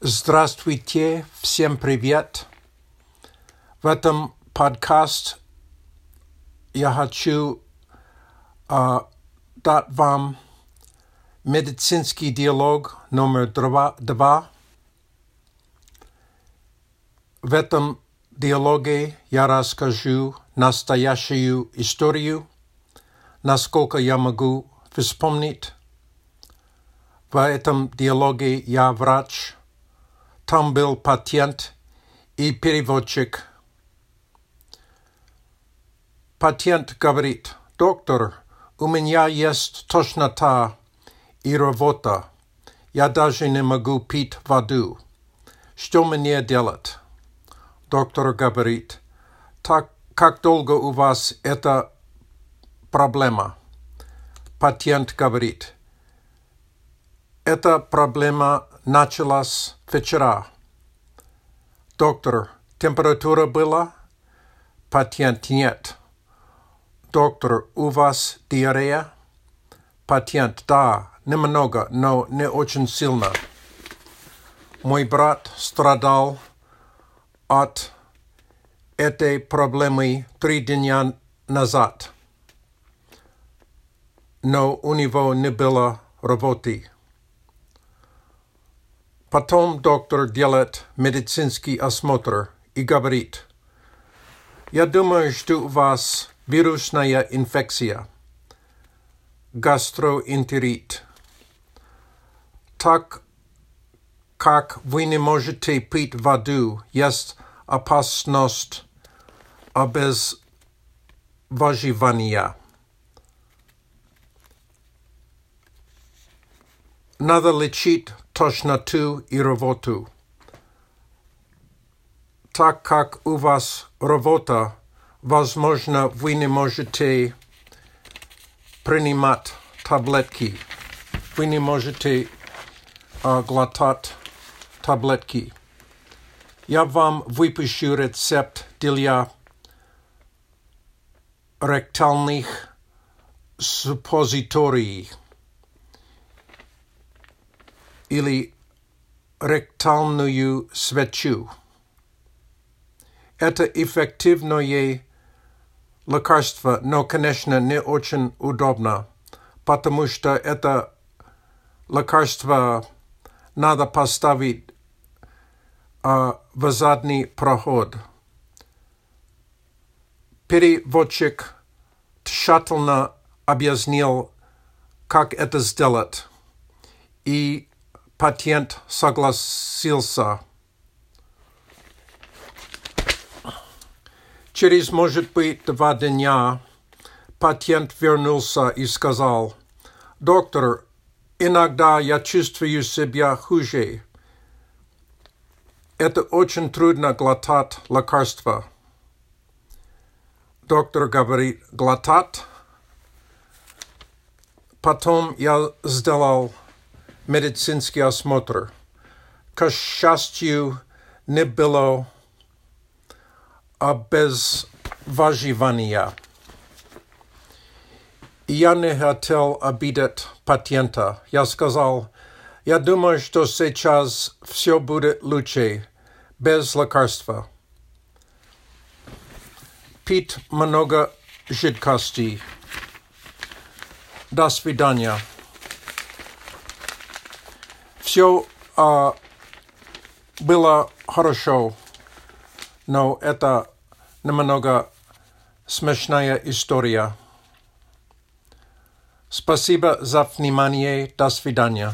Здравствуйте, всем привет. В этом подкаст я хочу uh, дать вам медицинский диалог номер два. два. В этом диалоге я расскажу настоящую историю, насколько я могу вспомнить. В этом диалоге я врач, там был пациент и переводчик. Пациент говорит, доктор, у меня есть тошнота и рвота. Я даже не могу пить воду. Что мне делать? Доктор говорит, так как долго у вас эта проблема? Пациент говорит, эта проблема началась вчера. Доктор, температура была? Пациент нет. Доктор, у вас диарея? Пациент, да, немного, но не очень сильно. Мой брат страдал от этой проблемы три дня назад, но у него не было работы. Потом доктор делает медицинский осмотр и говорит, «Я думаю, что у вас вирусная инфекция, гастроэнтерит. Так как вы не можете пить воду, есть опасность обезвоживания. Надо лечить тошноту и рвоту. Так как у вас рвота, возможно, вы не можете принимать таблетки. Вы не можете uh, глотать таблетки. Я вам выпишу рецепт для ректальных суппозиторий или ректальную свечу. Это эффективное лекарство, но, конечно, не очень удобно, потому что это лекарство надо поставить а, в задний проход. Переводчик тщательно объяснил, как это сделать, и пациент согласился. Через, может быть, два дня пациент вернулся и сказал, «Доктор, иногда я чувствую себя хуже. Это очень трудно глотать лекарства». Доктор говорит, глотать. Потом я сделал медицинский осмотр. К счастью, не было обезвоживания. Я не хотел обидеть пациента. Я сказал, я думаю, что сейчас все будет лучше, без лекарства. Пить много жидкости. До свидания. Все а, было хорошо, но это немного смешная история. Спасибо за внимание. До свидания.